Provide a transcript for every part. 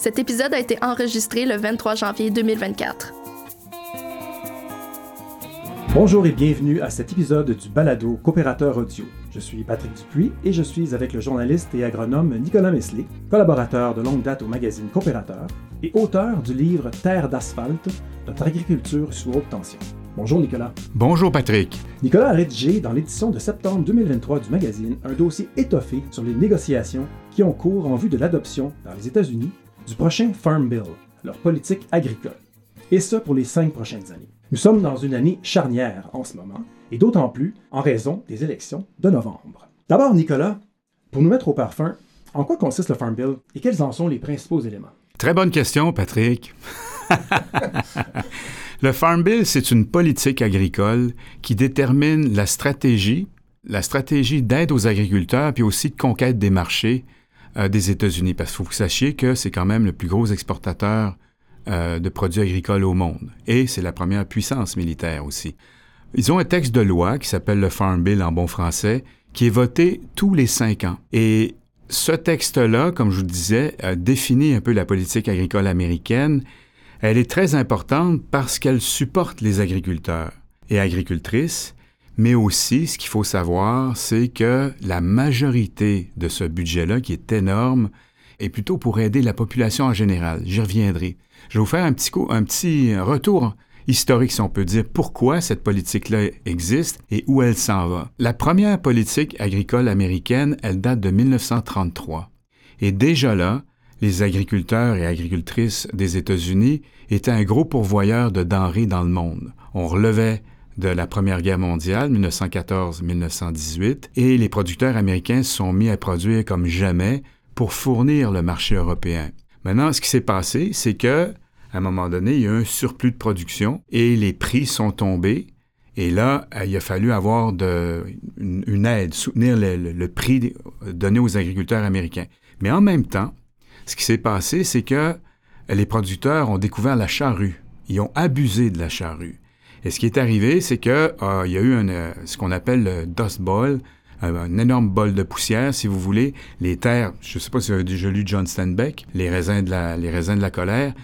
Cet épisode a été enregistré le 23 janvier 2024. Bonjour et bienvenue à cet épisode du Balado Coopérateur Audio. Je suis Patrick Dupuis et je suis avec le journaliste et agronome Nicolas Mesley, collaborateur de longue date au magazine Coopérateur et auteur du livre Terre d'asphalte, notre agriculture sous haute tension. Bonjour Nicolas. Bonjour Patrick. Nicolas a rédigé dans l'édition de septembre 2023 du magazine un dossier étoffé sur les négociations qui ont cours en vue de l'adoption dans les États-Unis du prochain Farm Bill, leur politique agricole. Et ce pour les cinq prochaines années. Nous sommes dans une année charnière en ce moment, et d'autant plus en raison des élections de novembre. D'abord, Nicolas, pour nous mettre au parfum, en quoi consiste le Farm Bill et quels en sont les principaux éléments? Très bonne question, Patrick. le Farm Bill, c'est une politique agricole qui détermine la stratégie, la stratégie d'aide aux agriculteurs, puis aussi de conquête des marchés euh, des États-Unis. Parce qu'il faut que vous sachiez que c'est quand même le plus gros exportateur euh, de produits agricoles au monde. Et c'est la première puissance militaire aussi. Ils ont un texte de loi qui s'appelle le Farm Bill en bon français, qui est voté tous les cinq ans. Et ce texte-là, comme je vous le disais, définit un peu la politique agricole américaine. Elle est très importante parce qu'elle supporte les agriculteurs et agricultrices, mais aussi, ce qu'il faut savoir, c'est que la majorité de ce budget-là, qui est énorme, est plutôt pour aider la population en général. J'y reviendrai. Je vais vous faire un petit, retour historique, si on peut dire, pourquoi cette politique-là existe et où elle s'en va. La première politique agricole américaine, elle date de 1933. Et déjà là, les agriculteurs et agricultrices des États-Unis étaient un gros pourvoyeur de denrées dans le monde. On relevait de la Première Guerre mondiale, 1914-1918, et les producteurs américains se sont mis à produire comme jamais pour fournir le marché européen. Maintenant, ce qui s'est passé, c'est que à un moment donné, il y a eu un surplus de production et les prix sont tombés. Et là, euh, il a fallu avoir une, aide, soutenir le, prix donné aux agriculteurs américains. Mais en même temps, ce qui s'est passé, c'est que les producteurs ont découvert la charrue. Ils ont abusé de la charrue. Et ce qui est arrivé, c'est qu'il euh, y a eu euh, ce qu'on appelle le Dust Bowl, un, énorme bol de poussière, si vous voulez. Les terres, je ne sais pas si vous avez déjà lu John Steinbeck, les raisins de la, les raisins de la colère.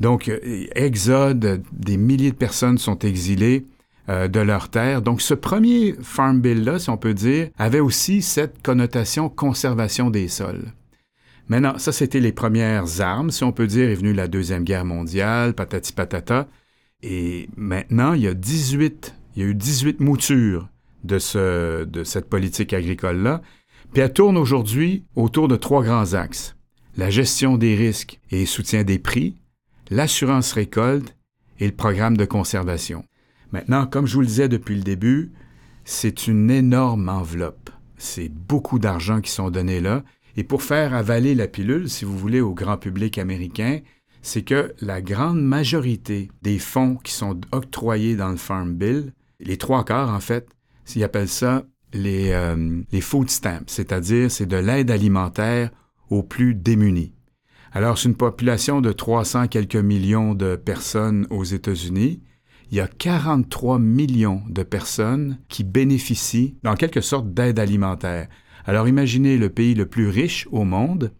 Donc, euh, exode, des milliers de personnes sont exilées euh, de leurs terres. Donc, ce premier Farm Bill-là, si on peut dire, avait aussi cette connotation conservation des sols. Maintenant, ça, c'était les premières armes, si on peut dire, est venue la Deuxième Guerre mondiale, patati patata. Et maintenant, il y a 18, il y a eu 18 moutures de, de cette politique agricole-là. Puis elle tourne aujourd'hui autour de trois grands axes. La gestion des risques et soutien des prix, l'assurance récolte et le programme de conservation. Maintenant, comme je vous le disais depuis le début, c'est une énorme enveloppe. C'est beaucoup d'argent qui sont donnés là. Et pour faire avaler la pilule, si vous voulez, au grand public américain, c'est que la grande majorité des fonds qui sont octroyés dans le Farm Bill, les trois quarts en fait, ils appellent ça les, euh, food stamps, c'est-à-dire c'est de l'aide alimentaire aux plus démunis. Alors, c'est une population de 300 quelques millions de personnes aux États-Unis. Il y a 43 millions de personnes qui bénéficient, en quelque sorte, d'aide alimentaire. Alors, imaginez le pays le plus riche au monde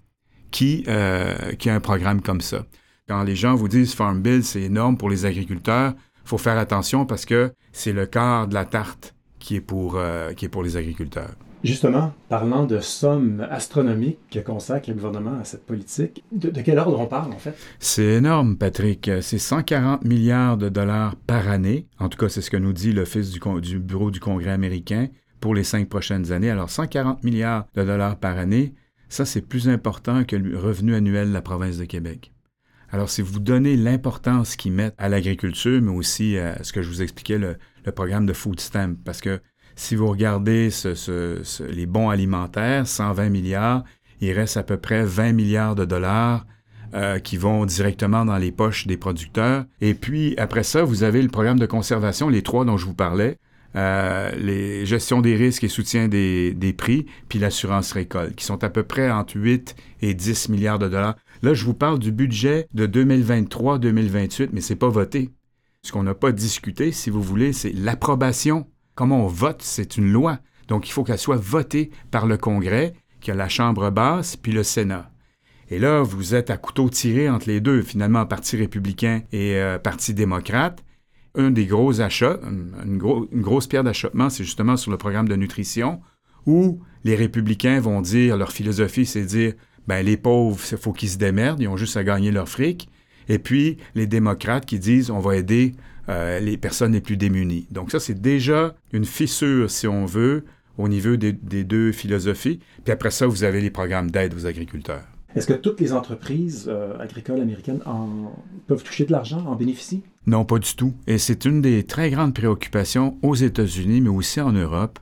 qui, euh, qui a un programme comme ça. Quand les gens vous disent Farm Bill, c'est énorme pour les agriculteurs, il faut faire attention parce que c'est le quart de la tarte qui est pour, euh, qui est pour les agriculteurs. Justement, parlant de sommes astronomiques que consacre le gouvernement à cette politique, de, quel ordre on parle en fait? C'est énorme, Patrick. C'est 140 milliards de dollars par année. En tout cas, c'est ce que nous dit l'Office du, du Bureau du Congrès américain pour les cinq prochaines années. Alors, 140 milliards de dollars par année, ça, c'est plus important que le revenu annuel de la province de Québec. Alors, si vous donnez l'importance qu'ils mettent à l'agriculture, mais aussi à ce que je vous expliquais, le, programme de Food Stamp. Parce que si vous regardez les bons alimentaires, 120 milliards, il reste à peu près 20 milliards de dollars euh, qui vont directement dans les poches des producteurs. Et puis, après ça, vous avez le programme de conservation, les trois dont je vous parlais, euh, les gestion des risques et soutien des, des prix, puis l'assurance récolte, qui sont à peu près entre 8 et 10 milliards de dollars. Là, je vous parle du budget de 2023-2028, mais c'est pas voté. Ce qu'on n'a pas discuté, si vous voulez, c'est l'approbation. Comment on vote, c'est une loi. Donc, il faut qu'elle soit votée par le Congrès, qui a la Chambre basse, puis le Sénat. Et là, vous êtes à couteau tiré entre les deux, finalement, Parti républicain et euh, Parti démocrate. Un des gros achats, une, grosse pierre d'achoppement, c'est justement sur le programme de nutrition, où les républicains vont dire, leur philosophie, c'est dire, ben les pauvres, il faut qu'ils se démerdent, ils ont juste à gagner leur fric. Et puis, les démocrates qui disent, on va aider euh, les personnes les plus démunies. Donc ça, c'est déjà une fissure, si on veut, au niveau des, deux philosophies. Puis après ça, vous avez les programmes d'aide aux agriculteurs. Est-ce que toutes les entreprises euh, agricoles américaines peuvent toucher de l'argent, en bénéficient? Non, pas du tout. Et c'est une des très grandes préoccupations aux États-Unis, mais aussi en Europe.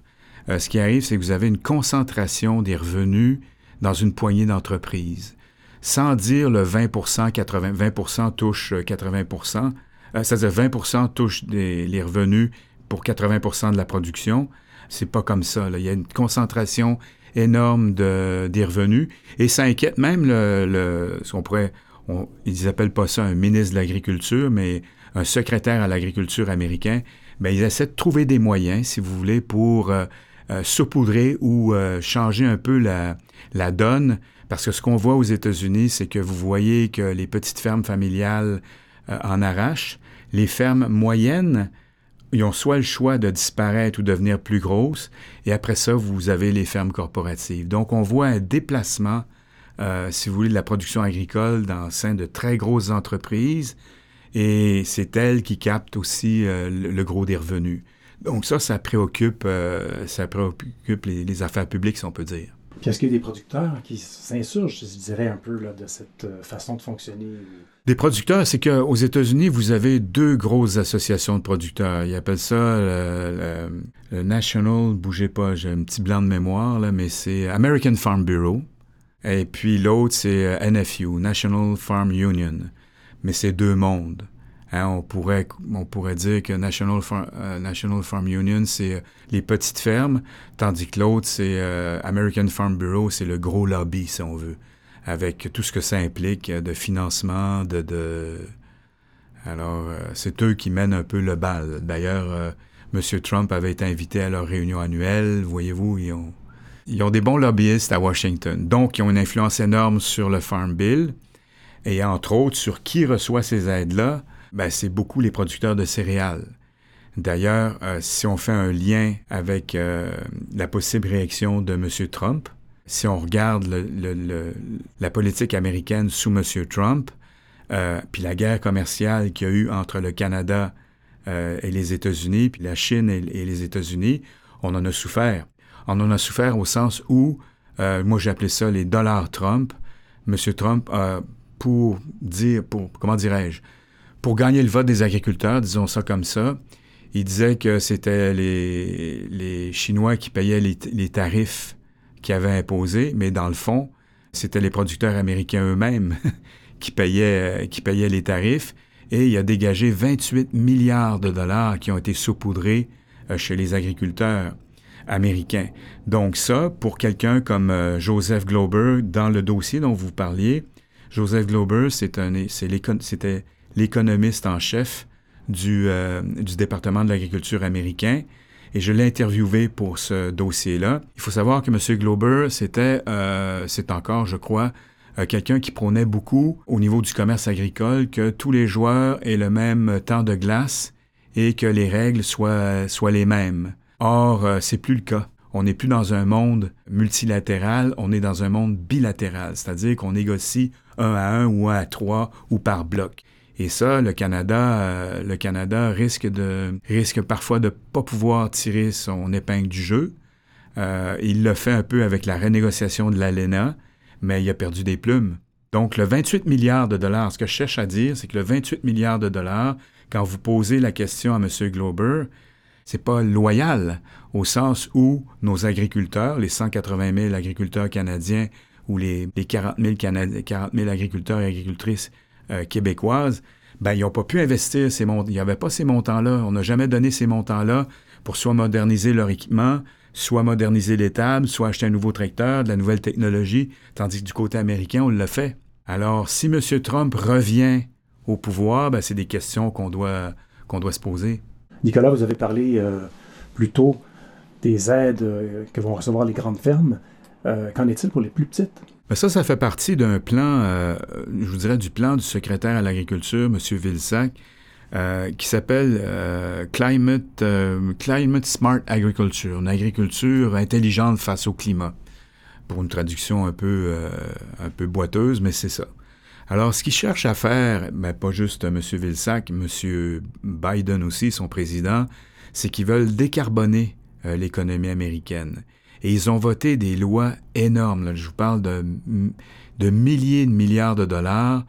Euh, ce qui arrive, c'est que vous avez une concentration des revenus dans une poignée d'entreprises. Sans dire le 20 80, 20% touche 80 c'est-à-dire 20% touche les revenus pour 80% de la production. C'est pas comme ça. Il y a une concentration énorme de, des revenus et ça inquiète même le, ce qu'on pourrait, ils appellent pas ça un ministre de l'Agriculture, mais un secrétaire à l'agriculture américain. Bien, ils essaient de trouver des moyens, si vous voulez, pour euh, euh, saupoudrer ou euh, changer un peu la, donne. Parce que ce qu'on voit aux États-Unis, c'est que vous voyez que les petites fermes familiales en arrachent. Les fermes moyennes, ils ont soit le choix de disparaître ou devenir plus grosses, et après ça, vous avez les fermes corporatives. Donc, on voit un déplacement, si vous voulez, de la production agricole dans le sein de très grosses entreprises, et c'est elles qui captent aussi euh, le, gros des revenus. Donc ça, ça préoccupe, euh, ça préoccupe les, affaires publiques, si on peut dire. Puis est-ce qu'il y a des producteurs qui s'insurgent, je dirais, un peu de cette façon de fonctionner? Des producteurs, c'est qu'aux États-Unis, vous avez deux grosses associations de producteurs. Ils appellent ça le, National, bougez pas, j'ai un petit blanc de mémoire, là, mais c'est American Farm Bureau. Et puis l'autre, c'est euh, NFU, National Farm Union. Mais c'est deux mondes. Hein, on, pourrait, on pourrait dire que National, euh, National Farm Union, c'est euh, les petites fermes, tandis que l'autre, c'est American Farm Bureau, c'est le gros lobby, si on veut avec tout ce que ça implique de financement, de... Alors, euh, c'est eux qui mènent un peu le bal. D'ailleurs, euh, M. Trump avait été invité à leur réunion annuelle. Voyez-vous, ils ont, ils ont des bons lobbyistes à Washington. Donc, ils ont une influence énorme sur le Farm Bill. Et entre autres, sur qui reçoit ces aides-là, ben, c'est beaucoup les producteurs de céréales. D'ailleurs, euh, si on fait un lien avec la possible réaction de M. Trump, si on regarde la politique américaine sous M. Trump, euh, puis la guerre commerciale qu'il y a eu entre le Canada euh, et les États-Unis, puis la Chine et, les États-Unis, on en a souffert. On en a souffert au sens où, euh, moi j'ai appelé ça les dollars Trump. M. Trump, pour dire, pour, comment dirais-je, pour gagner le vote des agriculteurs, disons ça comme ça, il disait que c'était les, les Chinois qui payaient les, les tarifs qui avait imposé, mais dans le fond, c'était les producteurs américains eux-mêmes qui, payaient, qui payaient les tarifs. Et il a dégagé 28 milliards de dollars qui ont été saupoudrés euh, chez les agriculteurs américains. Donc ça, pour quelqu'un comme euh, Joseph Glober, dans le dossier dont vous parliez, Joseph Glober, c'était l'économiste en chef du, euh, du département de l'agriculture américain et je l'ai interviewé pour ce dossier-là. Il faut savoir que M. Glober, c'était, euh, c'est encore, je crois, euh, quelqu'un qui prônait beaucoup au niveau du commerce agricole que tous les joueurs aient le même temps de glace et que les règles soient, soient les mêmes. Or, c'est plus le cas. On n'est plus dans un monde multilatéral, on est dans un monde bilatéral, c'est-à-dire qu'on négocie un à un ou un à trois ou par bloc. Et ça, le Canada, euh, le Canada risque parfois de pas pouvoir tirer son épingle du jeu. Euh, il l'a fait un peu avec la renégociation de l'ALENA, mais il a perdu des plumes. Donc, le 28 milliards de dollars, ce que je cherche à dire, c'est que le 28 milliards de dollars, quand vous posez la question à M. Glober, c'est pas loyal, au sens où nos agriculteurs, les 180 000 agriculteurs canadiens ou les, 40, 000 40 000 agriculteurs et agricultrices euh, québécoises, ben, ils n'ont pas pu investir ces montants. Il n'y avait pas ces montants-là. On n'a jamais donné ces montants-là pour soit moderniser leur équipement, soit moderniser l'étable, soit acheter un nouveau tracteur, de la nouvelle technologie, tandis que du côté américain, on l'a fait. Alors, si M. Trump revient au pouvoir, ben, c'est des questions qu'on doit, qu'on doit se poser. Nicolas, vous avez parlé euh, plus tôt des aides euh, que vont recevoir les grandes fermes. Qu'en est-il pour les plus petites? Ben ça, ça fait partie d'un plan, euh, je vous dirais, du plan du secrétaire à l'agriculture, M. Vilsack, euh, qui s'appelle euh, Climate, Climate Smart Agriculture, une agriculture intelligente face au climat. Pour une traduction un peu, un peu boiteuse, mais c'est ça. Alors, ce qu'il cherche à faire, ben, pas juste M. Vilsack, M. Biden aussi, son président, c'est qu'ils veulent décarboner l'économie américaine. Et ils ont voté des lois énormes. je vous parle de, milliers de milliards de dollars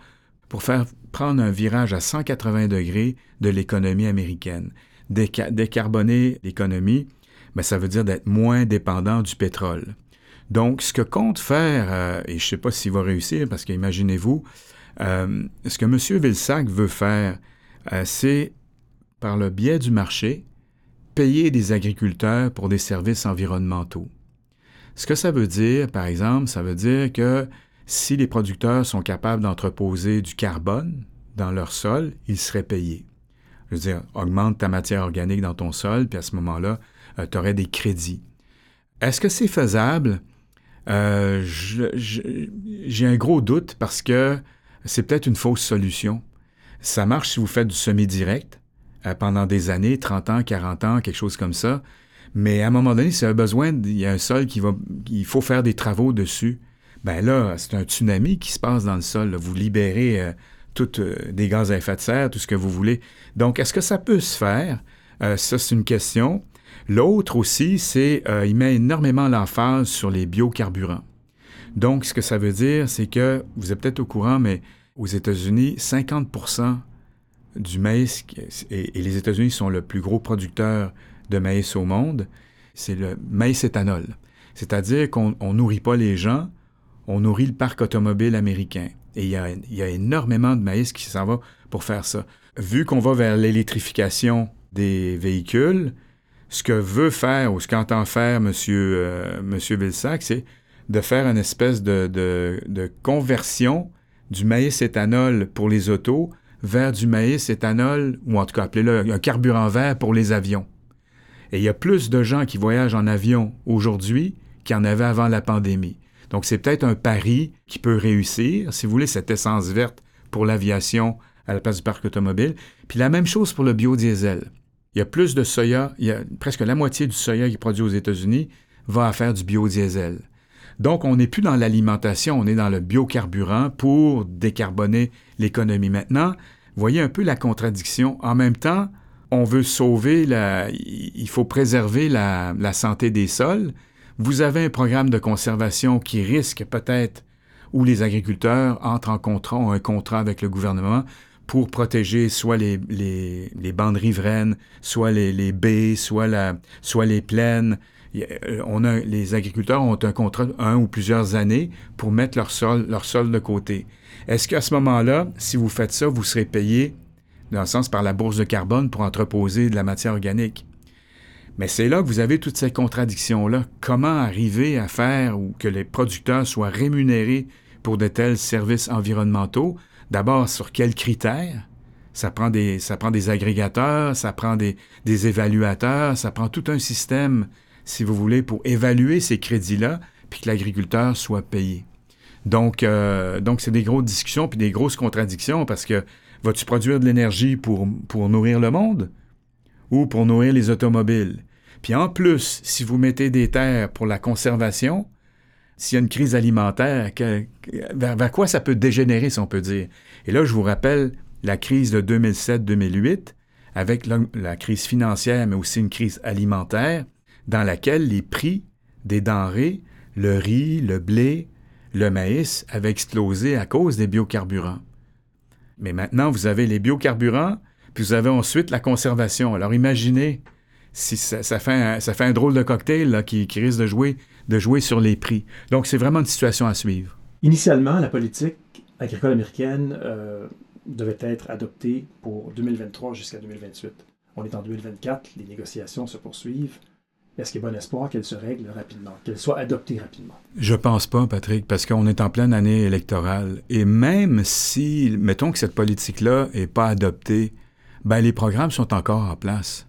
pour faire prendre un virage à 180 degrés de l'économie américaine. décarboner l'économie, ben, ça veut dire d'être moins dépendant du pétrole. Donc, ce que compte faire, euh, et je ne sais pas s'il va réussir, parce qu'imaginez-vous, euh, ce que M. Vilsack veut faire, euh, c'est, par le biais du marché, payer des agriculteurs pour des services environnementaux. Ce que ça veut dire, par exemple, ça veut dire que si les producteurs sont capables d'entreposer du carbone dans leur sol, ils seraient payés. Je veux dire, augmente ta matière organique dans ton sol, puis à ce moment-là, euh, tu aurais des crédits. Est-ce que c'est faisable? Euh, j'ai un gros doute parce que c'est peut-être une fausse solution. Ça marche si vous faites du semi-direct euh, pendant des années, 30 ans, 40 ans, quelque chose comme ça. Mais à un moment donné, c'est un besoin, il y a un sol qui va, il faut faire des travaux dessus. Ben là, c'est un tsunami qui se passe dans le sol. Vous libérez euh, euh, des gaz à effet de serre, tout ce que vous voulez. Donc, est-ce que ça peut se faire? Euh, ça, c'est une question. L'autre aussi, c'est il met énormément l'emphase sur les biocarburants. Donc, ce que ça veut dire, c'est que, vous êtes peut-être au courant, mais aux États-Unis, 50% du maïs, et les États-Unis sont le plus gros producteur de maïs au monde, c'est le maïs éthanol. C'est-à-dire qu'on ne nourrit pas les gens, on nourrit le parc automobile américain. Et il y a, énormément de maïs qui s'en va pour faire ça. Vu qu'on va vers l'électrification des véhicules, ce que veut faire ou ce qu'entend faire M. Monsieur, euh, c'est de faire une espèce de, de, conversion du maïs éthanol pour les autos vers du maïs éthanol, ou en tout cas appelez-le un carburant vert pour les avions. Il y a plus de gens qui voyagent en avion aujourd'hui qu'il y en avait avant la pandémie. Donc c'est peut-être un pari qui peut réussir, si vous voulez, cette essence verte pour l'aviation à la place du parc automobile. Puis la même chose pour le biodiesel. Il y a plus de soya, il y a presque la moitié du soya qui est produit aux États-Unis va à faire du biodiesel. Donc, on n'est plus dans l'alimentation, on est dans le biocarburant pour décarboner l'économie. Maintenant, voyez un peu la contradiction. En même temps, on veut sauver la, il faut préserver la, santé des sols. Vous avez un programme de conservation qui risque peut-être, où les agriculteurs entrent en contrat, ont un contrat avec le gouvernement pour protéger soit les, les, bandes riveraines, soit les, baies, soit, la, soit les plaines. Euh, on a, les agriculteurs ont un contrat un ou plusieurs années pour mettre leur sol, leur sol de côté. Est-ce qu'à ce moment-là, si vous faites ça, vous serez payé dans le sens par la bourse de carbone pour entreposer de la matière organique. Mais c'est là que vous avez toutes ces contradictions-là. Comment arriver à faire que les producteurs soient rémunérés pour de tels services environnementaux? D'abord, sur quels critères? Ça prend des, ça prend des agrégateurs, ça prend des, des évaluateurs, ça prend tout un système, si vous voulez, pour évaluer ces crédits-là, puis que l'agriculteur soit payé. Donc, euh, donc c'est des grosses discussions puis des grosses contradictions parce que Vas-tu produire de l'énergie pour, nourrir le monde ou pour nourrir les automobiles? Puis en plus, si vous mettez des terres pour la conservation, s'il y a une crise alimentaire, vers, quoi ça peut dégénérer, si on peut dire? Et là, je vous rappelle la crise de 2007-2008, avec la, crise financière, mais aussi une crise alimentaire, dans laquelle les prix des denrées, le riz, le blé, le maïs, avaient explosé à cause des biocarburants. Mais maintenant, vous avez les biocarburants, puis vous avez ensuite la conservation. Alors imaginez si ça, fait, un, drôle de cocktail qui, risque de jouer, de jouer sur les prix. Donc c'est vraiment une situation à suivre. Initialement, la politique agricole américaine euh, devait être adoptée pour 2023 jusqu'à 2028. On est en 2024, les négociations se poursuivent. Est-ce qu'il y a bon espoir qu'elle se règle rapidement, qu'elle soit adoptée rapidement? Je pense pas, Patrick, parce qu'on est en pleine année électorale. Et même si, mettons que cette politique-là n'est pas adoptée, ben les programmes sont encore en place.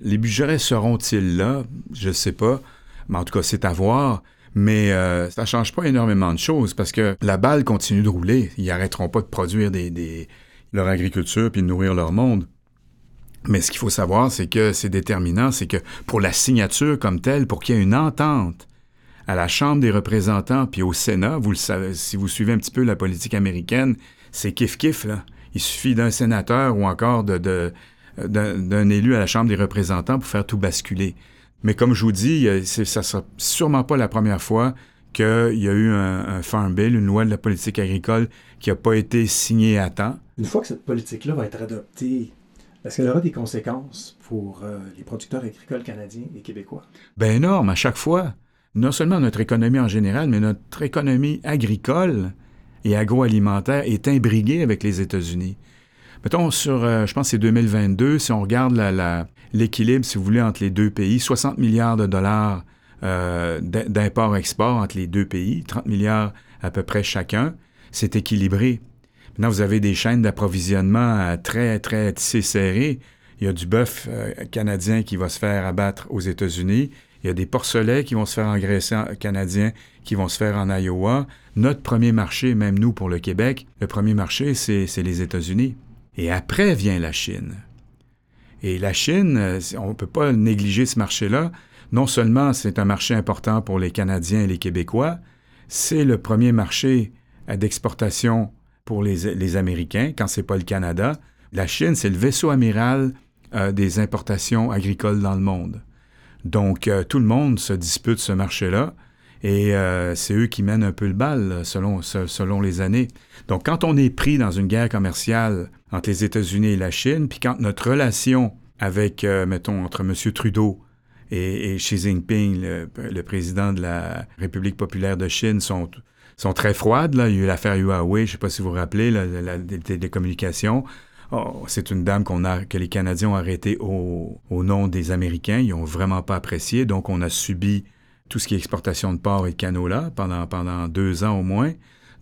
Les budgets seront-ils là? Je ne sais pas. Mais en tout cas, c'est à voir. Mais euh, ça ne change pas énormément de choses parce que la balle continue de rouler. Ils n'arrêteront pas de produire leur agriculture puis de nourrir leur monde. Mais ce qu'il faut savoir, c'est que c'est déterminant, c'est que pour la signature comme telle, pour qu'il y ait une entente à la Chambre des représentants puis au Sénat, vous le savez, si vous suivez un petit peu la politique américaine, c'est kiff-kiff, là. Il suffit d'un sénateur ou encore de, d'un élu à la Chambre des représentants pour faire tout basculer. Mais comme je vous dis, ça ne sera sûrement pas la première fois qu'il y a eu un, Farm Bill, une loi de la politique agricole qui n'a pas été signée à temps. Une fois que cette politique-là va être adoptée, est-ce qu'elle aura des conséquences pour euh, les producteurs agricoles canadiens et québécois? Bien énorme, à chaque fois. Non seulement notre économie en général, mais notre économie agricole et agroalimentaire est imbriguée avec les États-Unis. Mettons, sur, euh, je pense c'est 2022, si on regarde l'équilibre, si vous voulez, entre les deux pays, 60 milliards de dollars euh, d'import-export entre les deux pays, 30 milliards à peu près chacun, c'est équilibré. Maintenant, vous avez des chaînes d'approvisionnement euh, très, très tissées serrées. Il y a du bœuf euh, canadien qui va se faire abattre aux États-Unis. Il y a des porcelets qui vont se faire engraisser canadiens qui vont se faire en Iowa. Notre premier marché, même nous pour le Québec, le premier marché, c'est les États-Unis. Et après vient la Chine. Et la Chine, euh, on ne peut pas négliger ce marché-là. Non seulement c'est un marché important pour les Canadiens et les Québécois, c'est le premier marché d'exportation pour les, Américains, quand c'est pas le Canada. La Chine, c'est le vaisseau amiral euh, des importations agricoles dans le monde. Donc, euh, tout le monde se dispute ce marché-là et euh, c'est eux qui mènent un peu le bal selon, selon les années. Donc, quand on est pris dans une guerre commerciale entre les États-Unis et la Chine, puis quand notre relation avec, mettons, entre M. Trudeau et, Xi Jinping, le, le, président de la République populaire de Chine, sont sont très froides. Là. Il y a eu l'affaire Huawei, je ne sais pas si vous vous rappelez, la, des communications. Oh, c'est une dame qu'on a, que les Canadiens ont arrêtée au, au, nom des Américains. Ils n'ont vraiment pas apprécié. Donc, on a subi tout ce qui est exportation de porc et de canola pendant, pendant deux ans au moins.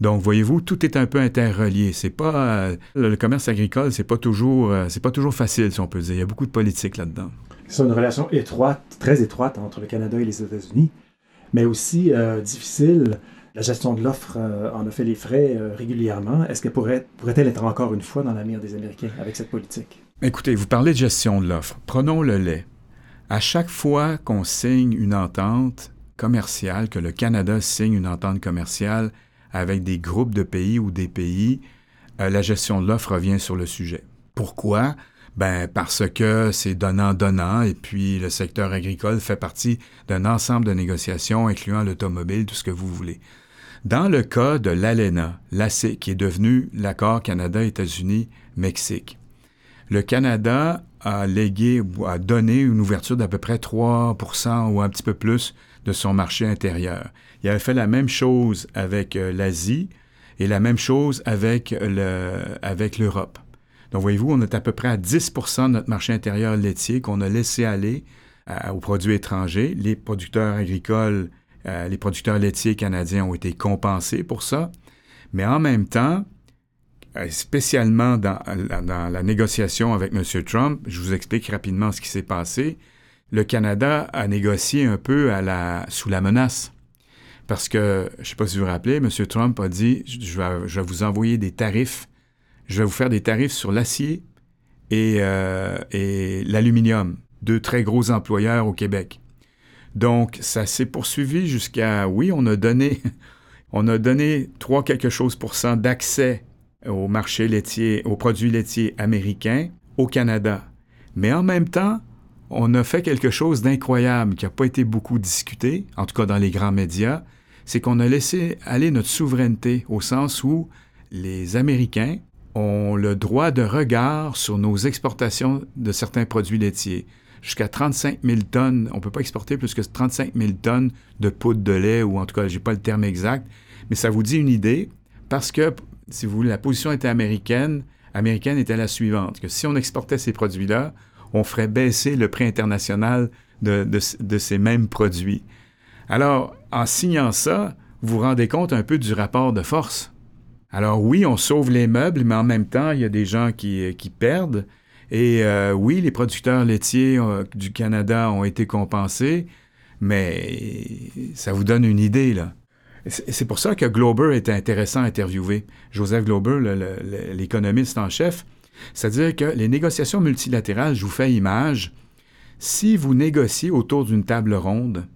Donc, voyez-vous, tout est un peu interrelié. C'est pas euh, le commerce agricole, c'est pas toujours, euh, c'est pas toujours facile, si on peut dire. Il y a beaucoup de politique là-dedans. C'est une relation étroite, très étroite entre le Canada et les États-Unis, mais aussi euh, difficile la gestion de l'offre euh, en a fait les frais euh, régulièrement. Est-ce qu'elle pourrait, pourrait-elle être encore une fois dans la des Américains avec cette politique? Écoutez, vous parlez de gestion de l'offre. Prenons le lait. À chaque fois qu'on signe une entente commerciale, que le Canada signe une entente commerciale avec des groupes de pays ou des pays, euh, la gestion de l'offre revient sur le sujet. Pourquoi? Ben, parce que c'est donnant-donnant et puis le secteur agricole fait partie d'un ensemble de négociations incluant l'automobile, tout ce que vous voulez. Dans le cas de l'ALENA, l'ACE, qui est devenu l'accord Canada-États-Unis-Mexique, le Canada a légué ou a donné une ouverture d'à peu près 3% ou un petit peu plus de son marché intérieur. Il avait fait la même chose avec euh, l'Asie et la même chose avec l'Europe. Donc, voyez-vous, on est à peu près à 10% de notre marché intérieur laitier qu'on a laissé aller euh, aux produits étrangers. Les producteurs agricoles euh, les producteurs laitiers canadiens ont été compensés pour ça. Mais en même temps, euh, spécialement dans, la négociation avec M. Trump, je vous explique rapidement ce qui s'est passé. Le Canada a négocié un peu sous la menace. Parce que, je ne sais pas si vous vous rappelez, M. Trump a dit je vais, vous envoyer des tarifs, je vais vous faire des tarifs sur l'acier et, euh, et l'aluminium, deux très gros employeurs au Québec. Donc, ça s'est poursuivi jusqu'à, oui, on a donné, on a donné 3 quelque chose pour cent d'accès au marché laitier, aux produits laitiers américains au Canada. Mais en même temps, on a fait quelque chose d'incroyable qui n'a pas été beaucoup discuté, en tout cas dans les grands médias, c'est qu'on a laissé aller notre souveraineté au sens où les Américains ont le droit de regard sur nos exportations de certains produits laitiers jusqu'à 35 000 tonnes. On ne peut pas exporter plus que 35 000 tonnes de poudre de lait, ou en tout cas, je n'ai pas le terme exact, mais ça vous dit une idée, parce que, si vous voulez, la position était américaine, américaine était la suivante, que si on exportait ces produits-là, on ferait baisser le prix international de, ces mêmes produits. Alors, en signant ça, vous vous rendez compte un peu du rapport de force. Alors oui, on sauve les meubles, mais en même temps, il y a des gens qui perdent. Et euh, oui, les producteurs laitiers euh, du Canada ont été compensés, Mais ça vous donne une idée, là. C'est pour ça que Glober était intéressant à interviewer. Joseph Glober, l'économiste en chef, c'est-à-dire que les négociations multilatérales, je vous fais image, si vous négociez autour d'une table ronde,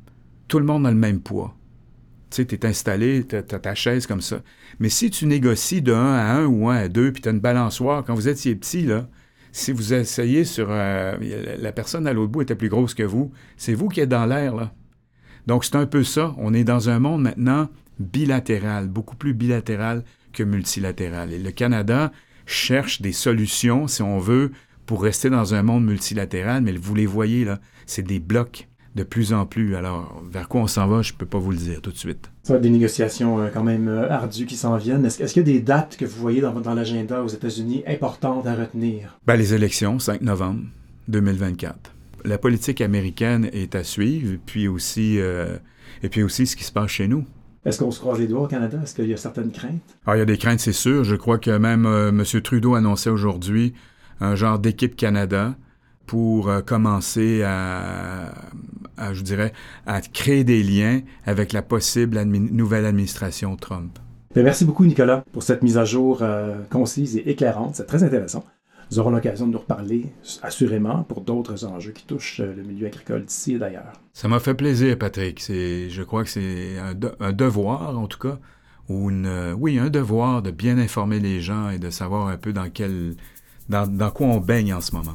tout le monde a le même poids. Tu sais, tu es installé, tu as, ta chaise comme ça. Mais si tu négocies de 1 à 1 ou 1 à 2, puis tu as une balançoire, quand vous étiez petit, là, si vous essayez sur... La personne à l'autre bout était plus grosse que vous, c'est vous qui êtes dans l'air, là. Donc, c'est un peu ça. On est dans un monde maintenant bilatéral, beaucoup plus bilatéral que multilatéral. Et le Canada cherche des solutions, si on veut, pour rester dans un monde multilatéral, mais vous les voyez, là, c'est des blocs de plus en plus. Alors, vers quoi on s'en va, je ne peux pas vous le dire tout de suite. Ça va être des négociations euh, quand même euh, ardues qui s'en viennent. Est-ce, qu'il y a des dates que vous voyez dans, dans l'agenda aux États-Unis importantes à retenir? Ben, les élections, 5 novembre 2024. La politique américaine est à suivre, puis aussi, euh, et puis aussi ce qui se passe chez nous. Est-ce qu'on se croise les doigts au Canada? Est-ce qu'il y a certaines craintes? Alors, ah, il y a des craintes, c'est sûr. Je crois que même M. Trudeau annonçait aujourd'hui un genre d'équipe Canada pour euh, commencer à, je dirais, à créer des liens avec la possible nouvelle administration Trump. Ben, merci beaucoup, Nicolas, pour cette mise à jour euh, concise et éclairante. C'est très intéressant. Nous aurons l'occasion de nous reparler, assurément, pour d'autres enjeux qui touchent euh, le milieu agricole d'ici et d'ailleurs. Ça m'a fait plaisir, Patrick. Je crois que c'est un, devoir, en tout cas, ou une, oui, un devoir de bien informer les gens et de savoir un peu dans quel dans, quoi on baigne en ce moment.